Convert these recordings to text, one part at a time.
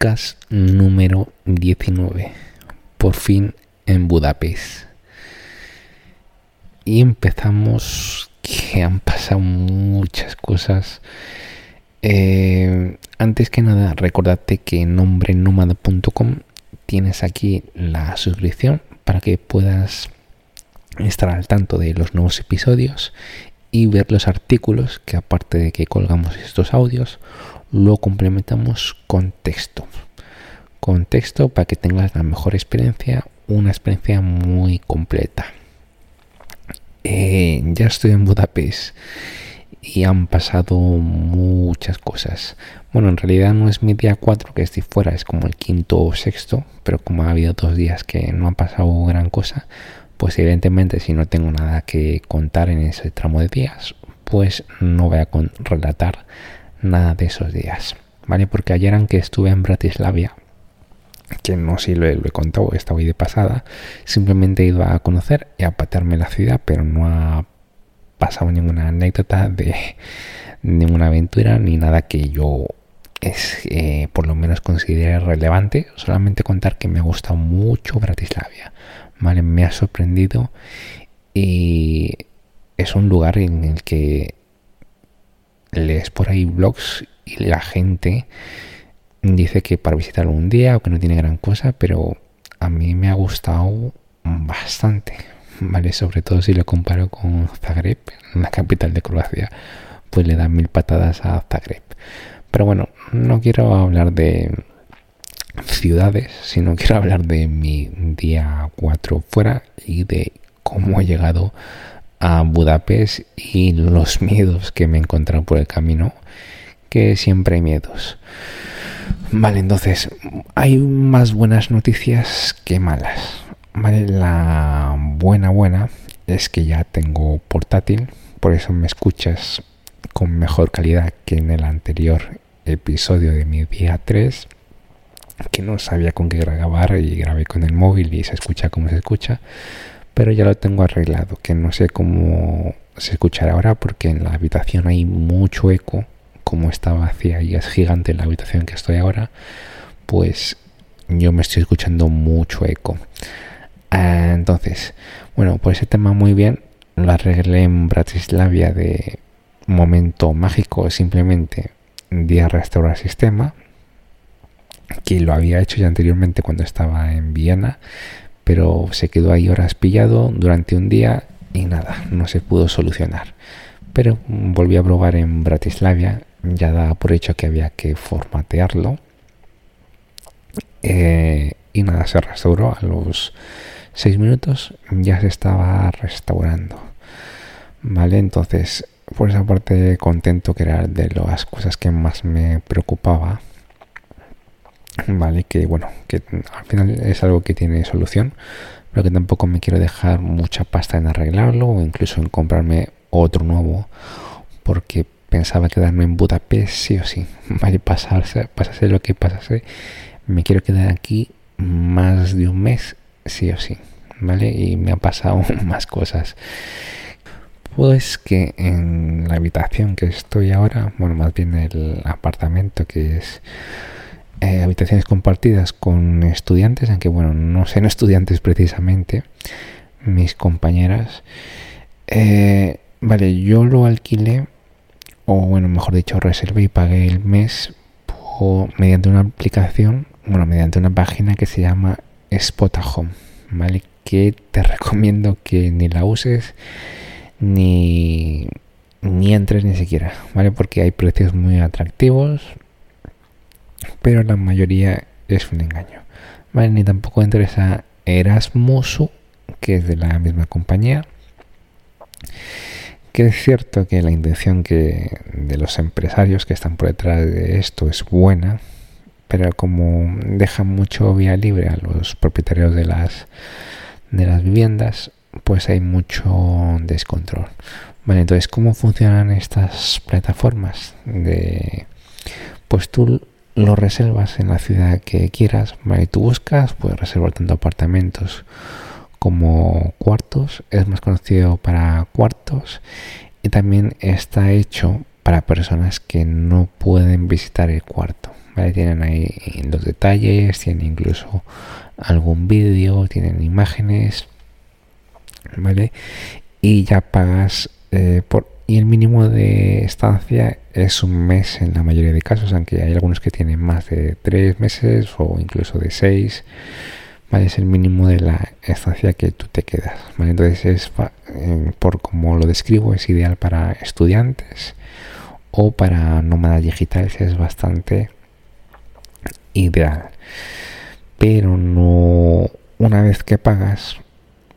podcast número 19. Por fin en Budapest. Y empezamos que han pasado muchas cosas. Eh, antes que nada, recordate que en nombrenomad.com tienes aquí la suscripción para que puedas estar al tanto de los nuevos episodios y ver los artículos que aparte de que colgamos estos audios, lo complementamos con texto. Con texto para que tengas la mejor experiencia, una experiencia muy completa. Eh, ya estoy en Budapest y han pasado muchas cosas. Bueno, en realidad no es mi día 4 que estoy fuera, es como el quinto o sexto, pero como ha habido dos días que no ha pasado gran cosa, pues evidentemente si no tengo nada que contar en ese tramo de días, pues no voy a relatar nada de esos días, ¿vale? Porque ayer aunque estuve en Bratislavia, que no sé si lo, he contado, estaba hoy de pasada, simplemente he ido a conocer y a patearme la ciudad, pero no ha pasado ninguna anécdota de ninguna aventura ni nada que yo es eh, por lo menos considere relevante, solamente contar que me ha gustado mucho Bratislavia, ¿vale? Me ha sorprendido y es un lugar en el que lees por ahí blogs y la gente dice que para visitarlo un día o que no tiene gran cosa, pero a mí me ha gustado bastante, ¿vale? Sobre todo si lo comparo con Zagreb, la capital de Croacia, pues le da mil patadas a Zagreb. Pero bueno, no quiero hablar de ciudades, sino quiero hablar de mi día 4 fuera y de cómo he llegado a Budapest y los miedos que me he por el camino, que siempre hay miedos. Vale, entonces, hay más buenas noticias que malas. Vale, la buena buena es que ya tengo portátil, por eso me escuchas con mejor calidad que en el anterior episodio de mi día 3 que no sabía con qué grabar y grabé con el móvil y se escucha como se escucha pero ya lo tengo arreglado que no sé cómo se escuchará ahora porque en la habitación hay mucho eco como está vacía y es gigante la habitación que estoy ahora pues yo me estoy escuchando mucho eco. Ah, entonces bueno pues ese tema muy bien lo arreglé en Bratislavia de momento mágico simplemente de restaurar sistema que lo había hecho ya anteriormente cuando estaba en Viena pero se quedó ahí horas pillado durante un día y nada, no se pudo solucionar. Pero volví a probar en Bratislavia ya daba por hecho que había que formatearlo eh, y nada, se restauró. A los 6 minutos ya se estaba restaurando vale, entonces por esa parte contento que era de las cosas que más me preocupaba vale que bueno que al final es algo que tiene solución pero que tampoco me quiero dejar mucha pasta en arreglarlo o incluso en comprarme otro nuevo porque pensaba quedarme en Budapest sí o sí. Vale pasarse pasase lo que pasase me quiero quedar aquí más de un mes sí o sí vale y me ha pasado más cosas. Pues que en la habitación que estoy ahora, bueno, más bien el apartamento que es habitaciones compartidas con estudiantes, aunque bueno, no sean estudiantes precisamente, mis compañeras. Eh, vale, yo lo alquilé, o bueno, mejor dicho, reservé y pagué el mes mediante una aplicación, bueno, mediante una página que se llama Spotahome, ¿vale? Que te recomiendo que ni la uses ni, ni entres ni siquiera, ¿vale? Porque hay precios muy atractivos, pero la mayoría es un engaño, ¿vale? Ni tampoco entres a Erasmusu, que es de la misma compañía, que es cierto que la intención que de los empresarios que están por detrás de esto es buena, pero como dejan mucho vía libre a los propietarios de las de las viviendas, pues hay mucho descontrol. Vale, entonces, ¿cómo funcionan estas plataformas? De, pues tú lo reservas en la ciudad que quieras, vale, tú buscas, puedes reservar tanto apartamentos como cuartos, es más conocido para cuartos y también está hecho para personas que no pueden visitar el cuarto. ¿vale? Tienen ahí los detalles, tienen incluso algún vídeo, tienen imágenes, ¿vale? Y ya pagas eh, por... Y el mínimo de estancia es un mes en la mayoría de casos, aunque hay algunos que tienen más de tres meses o incluso de seis. ¿vale? Es el mínimo de la estancia que tú te quedas. Entonces, es, por como lo describo, es ideal para estudiantes o para nómadas digitales, es bastante ideal. Pero no, una vez que pagas,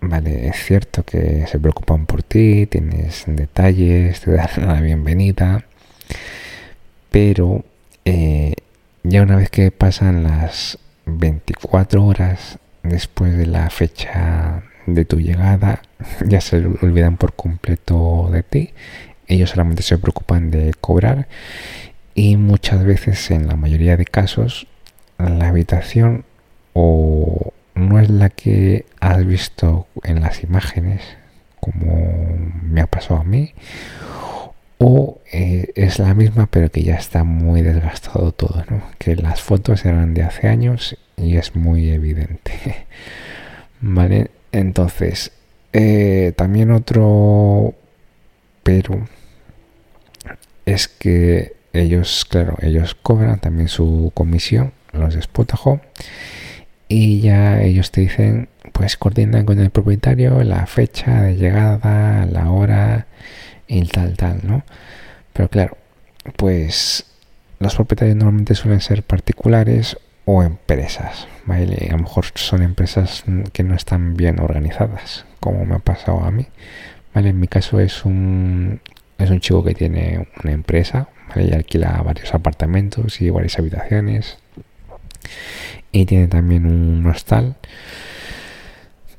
vale, es cierto que se preocupan por ti, tienes detalles, te dan la bienvenida, pero eh, ya una vez que pasan las 24 horas después de la fecha de tu llegada ya se olvidan por completo de ti. Ellos solamente se preocupan de cobrar y muchas veces en la mayoría de casos la habitación o no es la que has visto en las imágenes como me ha pasado a mí o eh, es la misma pero que ya está muy desgastado todo, ¿no? que las fotos eran de hace años y es muy evidente. vale, entonces, eh, también otro pero es que ellos, claro, ellos cobran también su comisión, los de y ya ellos te dicen, pues coordinan con el propietario la fecha de llegada, la hora y tal, tal, ¿no? Pero claro, pues los propietarios normalmente suelen ser particulares o empresas, ¿vale? A lo mejor son empresas que no están bien organizadas, como me ha pasado a mí, ¿vale? En mi caso es un, es un chico que tiene una empresa, ¿vale? Y alquila varios apartamentos y varias habitaciones y tiene también un hostal,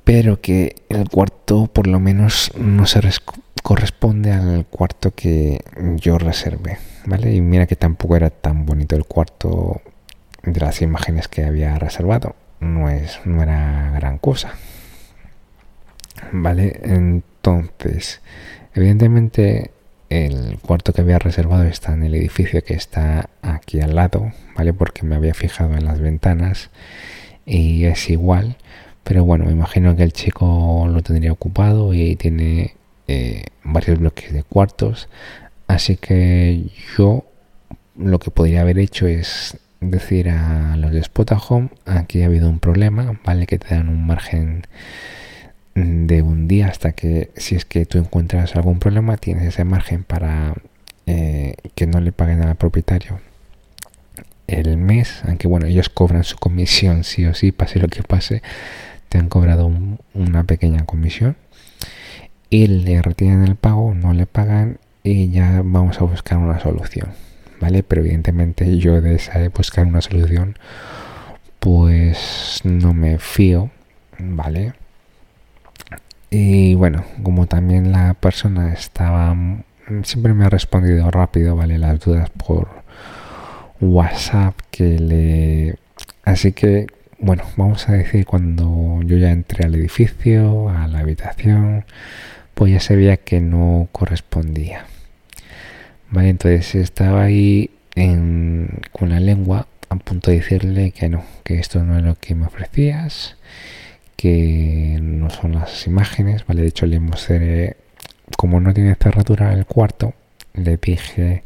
pero que el cuarto por lo menos no se corresponde al cuarto que yo reservé, ¿vale? Y mira que tampoco era tan bonito el cuarto de las imágenes que había reservado. No, es, no era gran cosa. Vale, entonces, evidentemente el cuarto que había reservado está en el edificio que está aquí al lado, ¿vale? Porque me había fijado en las ventanas y es igual. Pero bueno, me imagino que el chico lo tendría ocupado y tiene eh, varios bloques de cuartos. Así que yo lo que podría haber hecho es decir a los de Spotahome, aquí ha habido un problema, ¿vale? Que te dan un margen de un día hasta que si es que tú encuentras algún problema tienes ese margen para eh, que no le paguen al propietario el mes, aunque bueno, ellos cobran su comisión sí o sí, pase lo que pase, te han cobrado una pequeña comisión y le retiran el pago, no le pagan y ya vamos a buscar una solución. ¿vale? Pero evidentemente yo de esa de buscar una solución, pues no me fío, ¿vale? Y bueno, como también la persona estaba, siempre me ha respondido rápido, ¿vale? Las dudas por WhatsApp que le... Así que, bueno, vamos a decir cuando yo ya entré al edificio, a la habitación, pues ya se veía que no correspondía. Vale, entonces estaba ahí con la lengua a punto de decirle que no, que esto no es lo que me ofrecías, que no son las imágenes, vale, de hecho le mostré, como no tiene cerradura el cuarto, le dije,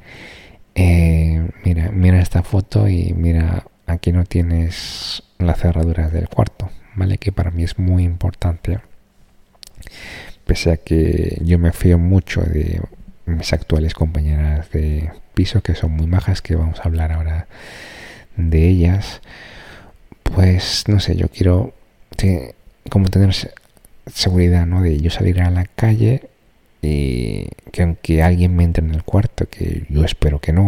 eh, mira, mira esta foto y mira, aquí no tienes las cerraduras del cuarto, vale, que para mí es muy importante, pese a que yo me fío mucho de mis actuales compañeras de piso, que son muy majas, que vamos a hablar ahora de ellas, pues no sé, yo quiero como tener seguridad, ¿no? De yo salir a la calle y que aunque alguien me entre en el cuarto, que yo espero que no,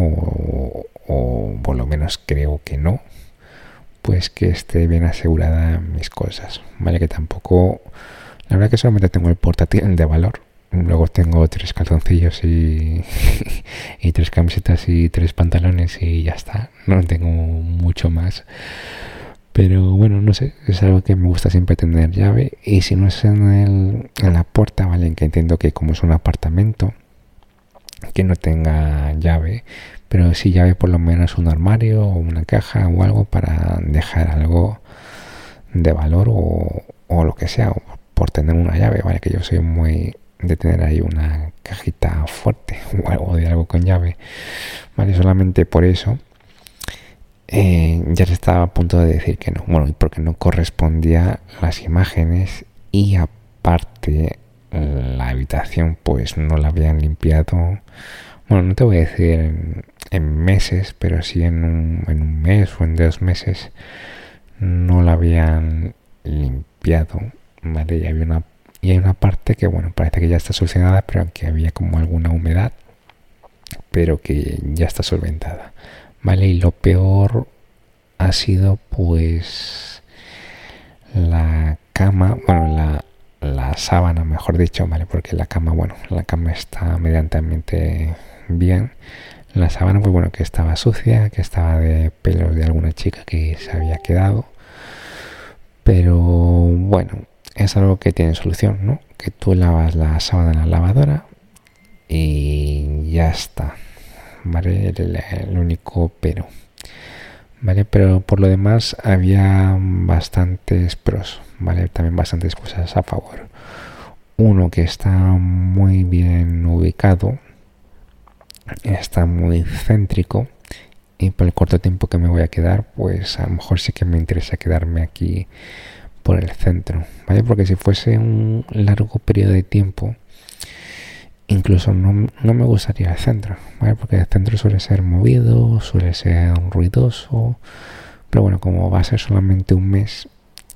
o, por lo menos creo que no, pues que esté bien asegurada mis cosas, ¿vale? Que tampoco, la verdad que solamente tengo el portátil de valor, Luego tengo tres calzoncillos y, y tres camisetas y tres pantalones y ya está. No tengo mucho más. Pero bueno, no sé, es algo que me gusta siempre tener llave. Y si no es en, el, en la puerta, ¿vale? Que entiendo que como es un apartamento, que no tenga llave, pero sí llave por lo menos un armario o una caja o algo para dejar algo de valor o, o lo que sea, por tener una llave, ¿vale? Que yo soy muy de tener ahí una cajita fuerte o algo de algo con llave, ¿vale? Solamente por eso eh, ya se estaba a punto de decir que no, bueno, porque no correspondía las imágenes y aparte la habitación pues no la habían limpiado, bueno, no te voy a decir en, meses, pero sí en un, en un mes o en dos meses no la habían limpiado, ¿vale? Y había una y hay una parte que, bueno, parece que ya está solucionada, pero que había como alguna humedad, pero que ya está solventada. ¿Vale? Y lo peor ha sido, pues, la cama, bueno, la, la sábana, mejor dicho, ¿vale? Porque la cama, bueno, la cama está medianamente bien. La sábana, pues bueno, que estaba sucia, que estaba de pelos de alguna chica que se había quedado. Pero bueno, es algo que tiene solución, ¿no? Que tú lavas la sábana en la lavadora y ya está, ¿vale? El, único pero, ¿vale? Pero por lo demás había bastantes pros, ¿vale? También bastantes cosas a favor. Uno que está muy bien ubicado, está muy céntrico y por el corto tiempo que me voy a quedar, pues a lo mejor sí que me interesa quedarme aquí por el centro, ¿vale? Porque si fuese un largo periodo de tiempo, incluso no, me gustaría el centro, ¿vale? Porque el centro suele ser movido, suele ser ruidoso, pero bueno, como va a ser solamente un mes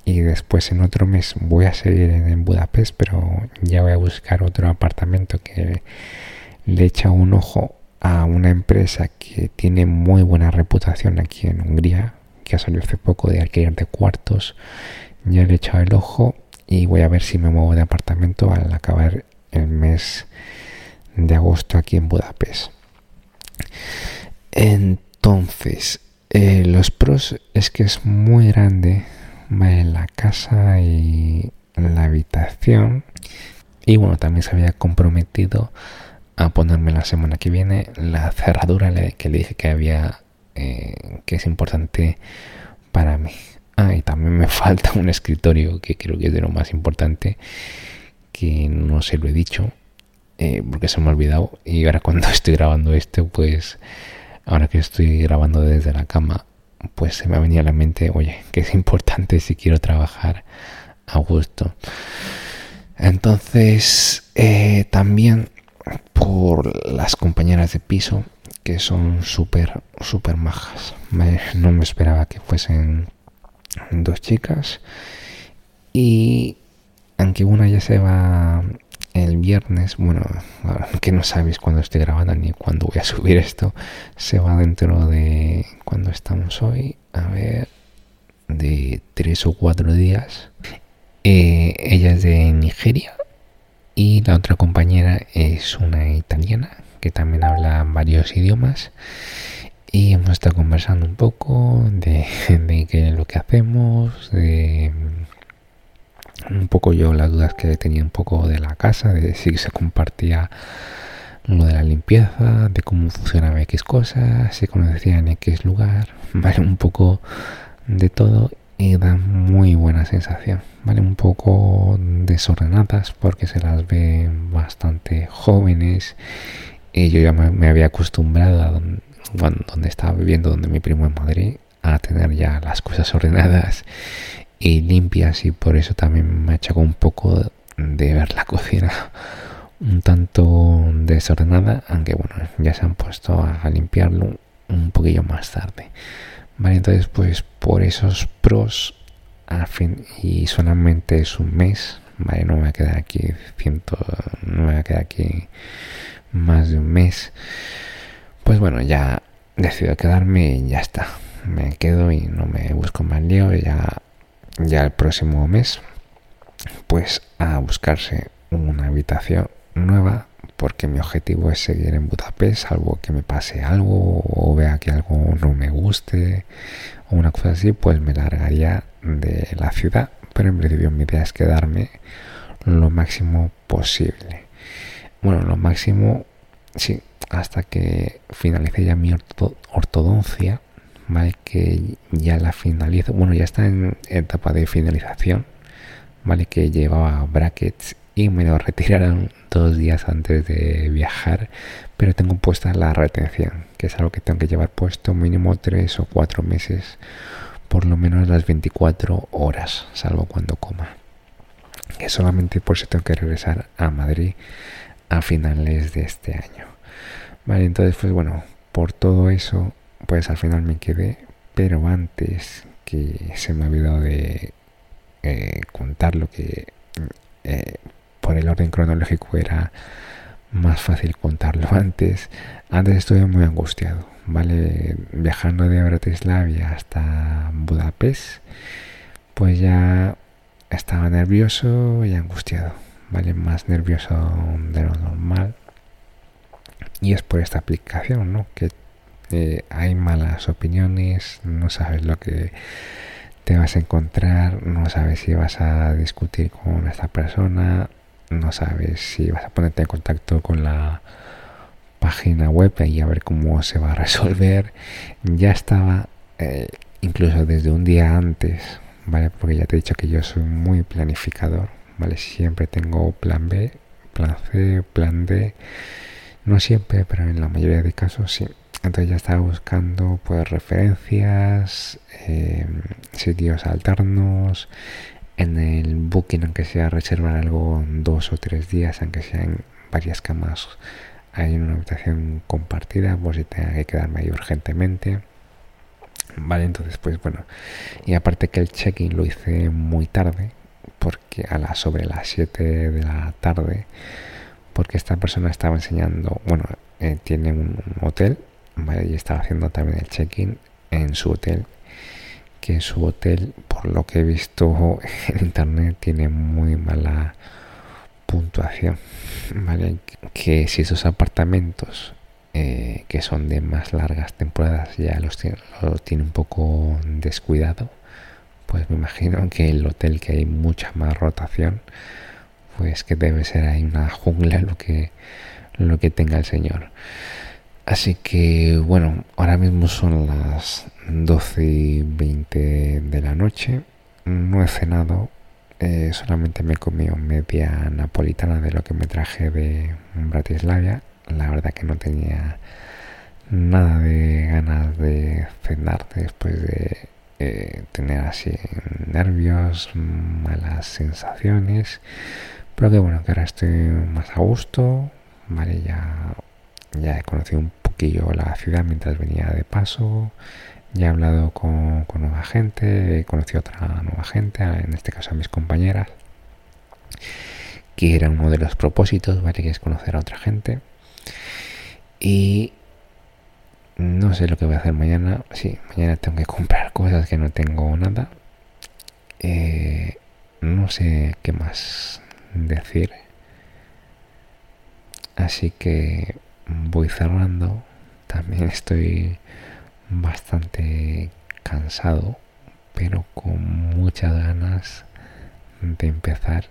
y después en otro mes voy a seguir en Budapest, pero ya voy a buscar otro apartamento que le echa un ojo a una empresa que tiene muy buena reputación aquí en Hungría, que ha salido hace poco de alquiler de cuartos ya le he echado el ojo y voy a ver si me muevo de apartamento al acabar el mes de agosto aquí en Budapest. Entonces, eh, los pros es que es muy grande la casa y la habitación. Y bueno, también se había comprometido a ponerme la semana que viene la cerradura que le dije que había, eh, que es importante para mí. Ah, y también me falta un escritorio que creo que es de lo más importante, que no se lo he dicho, eh, porque se me ha olvidado. Y ahora cuando estoy grabando esto, pues ahora que estoy grabando desde la cama, pues se me ha venido a la mente, oye, que es importante si quiero trabajar a gusto. Entonces, eh, también por las compañeras de piso, que son súper, súper majas. no me esperaba que fuesen dos chicas y aunque una ya se va el viernes, bueno, que no sabéis cuándo estoy grabando ni cuándo voy a subir esto, se va dentro de cuando estamos hoy, a ver, de tres o cuatro días. Eh, ella es de Nigeria y la otra compañera es una italiana que también habla varios idiomas y hemos estado conversando un poco de, de lo que hacemos, de un poco yo las dudas que tenía un poco de la casa, de si se compartía lo de la limpieza, de cómo funcionaba X cosas, si conocían X lugar, vale, un poco de todo y da muy buena sensación, vale, un poco desordenadas porque se las ve bastante jóvenes y yo ya me, había acostumbrado a donde estaba viviendo, donde mi primo en Madrid, a tener ya las cosas ordenadas y limpias y por eso también me hecho un poco de ver la cocina un tanto desordenada, aunque bueno, ya se han puesto a limpiarlo un poquillo más tarde. Vale, entonces pues por esos pros al fin y solamente es un mes, vale, no me voy a quedar aquí ciento, no me voy a quedar aquí más de un mes pues bueno, ya decido quedarme y ya está. Me quedo y no me busco más lío. Ya, ya el próximo mes, pues a buscarse una habitación nueva porque mi objetivo es seguir en Budapest, salvo que me pase algo o vea que algo no me guste o una cosa así, pues me largaría de la ciudad. Pero en principio mi idea es quedarme lo máximo posible. Bueno, lo máximo, sí, hasta que finalice ya mi ortodoncia, ¿vale? Que ya la finalizo, bueno, ya está en etapa de finalización, ¿vale? Que llevaba brackets y me lo retiraron dos días antes de viajar, pero tengo puesta la retención, que es algo que tengo que llevar puesto mínimo tres o cuatro meses, por lo menos las 24 horas, salvo cuando coma. Que solamente por eso tengo que regresar a Madrid a finales de este año. Vale, entonces pues bueno, por todo eso, pues al final me quedé, pero antes que se me ha olvidado de eh, contar lo que eh, por el orden cronológico era más fácil contarlo antes. Antes estuve muy angustiado, ¿vale? Viajando de Bratislava hasta Budapest, pues ya estaba nervioso y angustiado, ¿vale? Más nervioso de lo normal. Y es por esta aplicación, ¿no? Que eh, hay malas opiniones, no sabes lo que te vas a encontrar, no sabes si vas a discutir con esta persona, no sabes si vas a ponerte en contacto con la página web y a ver cómo se va a resolver. Ya estaba eh, incluso desde un día antes, ¿vale? Porque ya te he dicho que yo soy muy planificador, ¿vale? Siempre tengo plan B, plan C, plan D. No siempre, pero en la mayoría de casos sí. Entonces ya estaba buscando pues referencias, eh, sitios alternos, en el booking, aunque sea reservar algo dos o tres días, aunque sea en varias camas, hay una habitación compartida, por si tenga que quedarme ahí urgentemente. Vale, entonces pues bueno, y aparte que el check-in lo hice muy tarde, porque a las sobre las 7 de la tarde, porque esta persona estaba enseñando, bueno, eh, tiene un hotel, y estaba haciendo también el check-in en su hotel que su hotel, por lo que he visto en internet, tiene muy mala puntuación. Que si esos apartamentos eh, que son de más largas temporadas ya los tiene, lo tiene un poco descuidado, pues me imagino que el hotel que hay mucha más rotación, pues que debe ser ahí una jungla lo que, lo que tenga el señor. Así que bueno, ahora mismo son las 12 y 20 de la noche. No he cenado, eh, solamente me he comido media napolitana de lo que me traje de Bratislava. La verdad que no tenía nada de ganas de cenar después de eh, tener así nervios, malas sensaciones. Pero que bueno, que ahora estoy más a gusto. Vale, ya ya he conocido un poquillo la ciudad mientras venía de paso. Ya he hablado con, nueva gente, he conocido otra nueva gente, en este caso a mis compañeras, que era uno de los propósitos, ¿vale? Que es conocer a otra gente. Y no sé lo que voy a hacer mañana. Sí, mañana tengo que comprar cosas que no tengo nada. Eh, no sé qué más decir. Así que voy cerrando. También estoy bastante cansado, pero con muchas ganas de empezar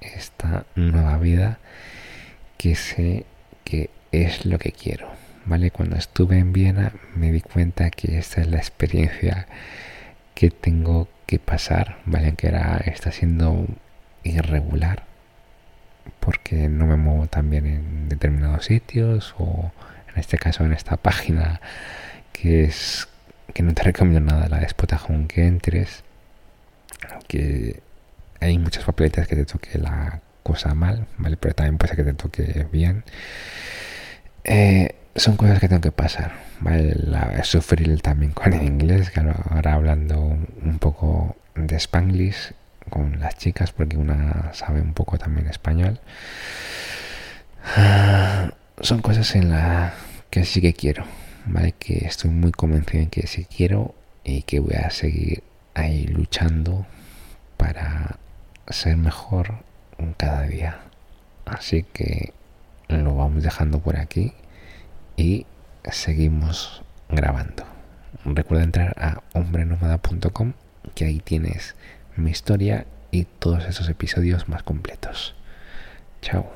esta nueva vida que sé que es lo que quiero. ¿Vale? Cuando estuve en Viena me di cuenta que esta es la experiencia que tengo que pasar, ¿vale? Que era, está siendo irregular porque no me muevo tan bien en determinados sitios o en este caso en esta página que es que no te recomiendo nada la de Spotahome que entres que hay muchas papeletas que te toque la cosa mal vale pero también puede ser que te toque bien. Eh, son cosas que tengo que pasar vale sufrir también con el inglés ahora hablando un poco de Spanglish con las chicas porque una sabe un poco también español. Ah, son cosas en las que sí que quiero, ¿vale? Que estoy muy convencido en que sí quiero y que voy a seguir ahí luchando para ser mejor cada día. Así que lo vamos dejando por aquí y seguimos grabando. Recuerda entrar a hombrenomada.com que ahí tienes mi historia y todos esos episodios más completos. Chao.